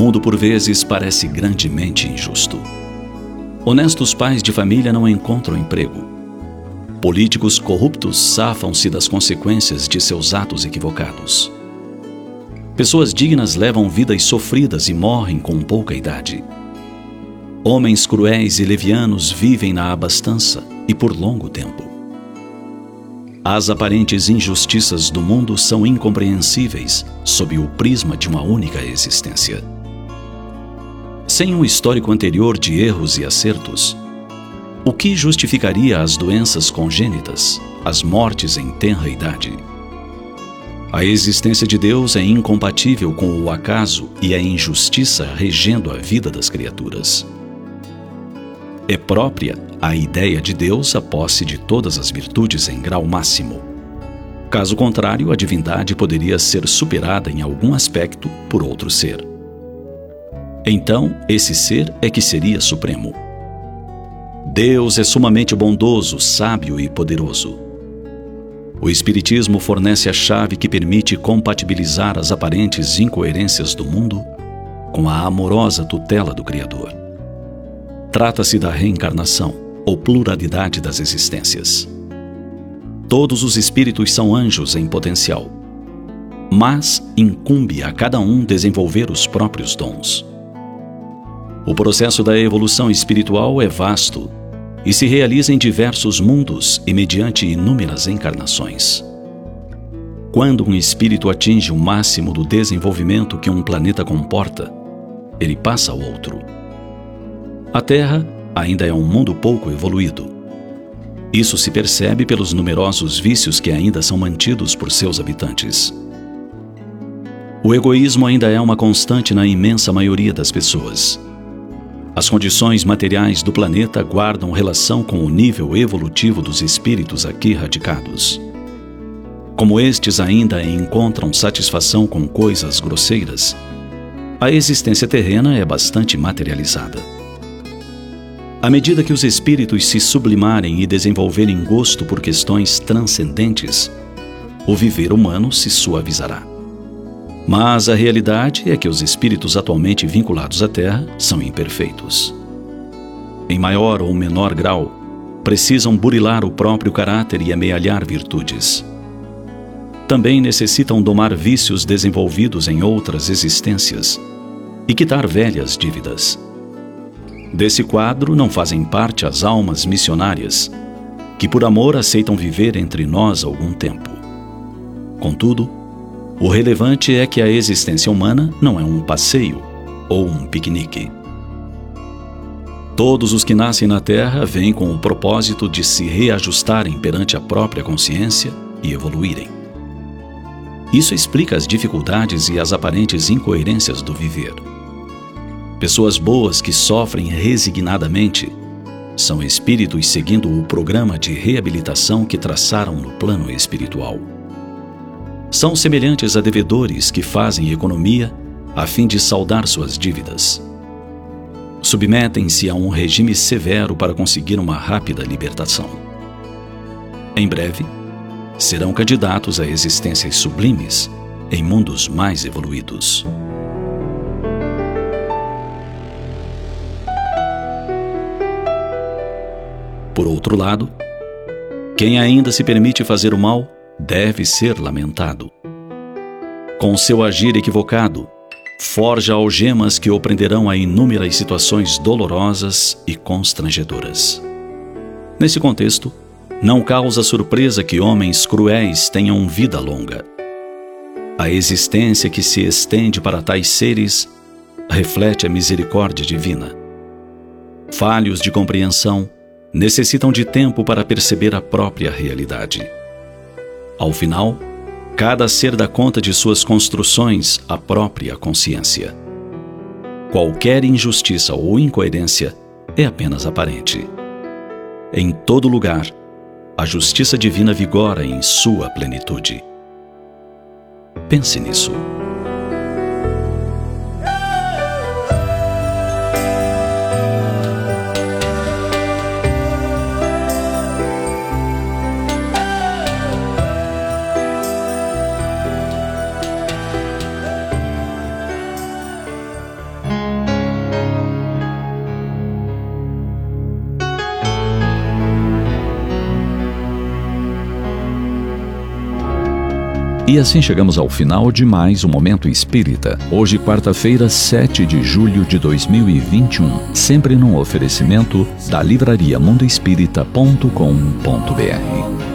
Mundo por vezes parece grandemente injusto. Honestos pais de família não encontram emprego. Políticos corruptos safam-se das consequências de seus atos equivocados. Pessoas dignas levam vidas sofridas e morrem com pouca idade. Homens cruéis e levianos vivem na abastança e por longo tempo. As aparentes injustiças do mundo são incompreensíveis sob o prisma de uma única existência. Sem um histórico anterior de erros e acertos, o que justificaria as doenças congênitas, as mortes em tenra idade? A existência de Deus é incompatível com o acaso e a injustiça regendo a vida das criaturas. É própria a ideia de Deus a posse de todas as virtudes em grau máximo. Caso contrário, a divindade poderia ser superada em algum aspecto por outro ser. Então, esse ser é que seria supremo. Deus é sumamente bondoso, sábio e poderoso o Espiritismo fornece a chave que permite compatibilizar as aparentes incoerências do mundo com a amorosa tutela do Criador. Trata-se da reencarnação, ou pluralidade das existências. Todos os espíritos são anjos em potencial, mas incumbe a cada um desenvolver os próprios dons. O processo da evolução espiritual é vasto e se realiza em diversos mundos e mediante inúmeras encarnações. Quando um espírito atinge o máximo do desenvolvimento que um planeta comporta, ele passa ao outro. A Terra ainda é um mundo pouco evoluído. Isso se percebe pelos numerosos vícios que ainda são mantidos por seus habitantes. O egoísmo ainda é uma constante na imensa maioria das pessoas as condições materiais do planeta guardam relação com o nível evolutivo dos espíritos aqui radicados. Como estes ainda encontram satisfação com coisas grosseiras, a existência terrena é bastante materializada. À medida que os espíritos se sublimarem e desenvolverem gosto por questões transcendentes, o viver humano se suavizará. Mas a realidade é que os espíritos atualmente vinculados à Terra são imperfeitos. Em maior ou menor grau, precisam burilar o próprio caráter e amealhar virtudes. Também necessitam domar vícios desenvolvidos em outras existências e quitar velhas dívidas. Desse quadro não fazem parte as almas missionárias, que por amor aceitam viver entre nós algum tempo. Contudo, o relevante é que a existência humana não é um passeio ou um piquenique. Todos os que nascem na Terra vêm com o propósito de se reajustarem perante a própria consciência e evoluírem. Isso explica as dificuldades e as aparentes incoerências do viver. Pessoas boas que sofrem resignadamente são espíritos seguindo o programa de reabilitação que traçaram no plano espiritual são semelhantes a devedores que fazem economia a fim de saldar suas dívidas. Submetem-se a um regime severo para conseguir uma rápida libertação. Em breve, serão candidatos a existências sublimes em mundos mais evoluídos. Por outro lado, quem ainda se permite fazer o mal deve ser lamentado. Com seu agir equivocado, forja algemas que o prenderão a inúmeras situações dolorosas e constrangedoras. Nesse contexto, não causa surpresa que homens cruéis tenham vida longa. A existência que se estende para tais seres reflete a misericórdia divina. Falhos de compreensão necessitam de tempo para perceber a própria realidade. Ao final, Cada ser dá conta de suas construções à própria consciência. Qualquer injustiça ou incoerência é apenas aparente. Em todo lugar, a justiça divina vigora em sua plenitude. Pense nisso. E assim chegamos ao final de mais um Momento Espírita. Hoje, quarta-feira, 7 de julho de 2021. Sempre num oferecimento da livraria mundoespírita.com.br.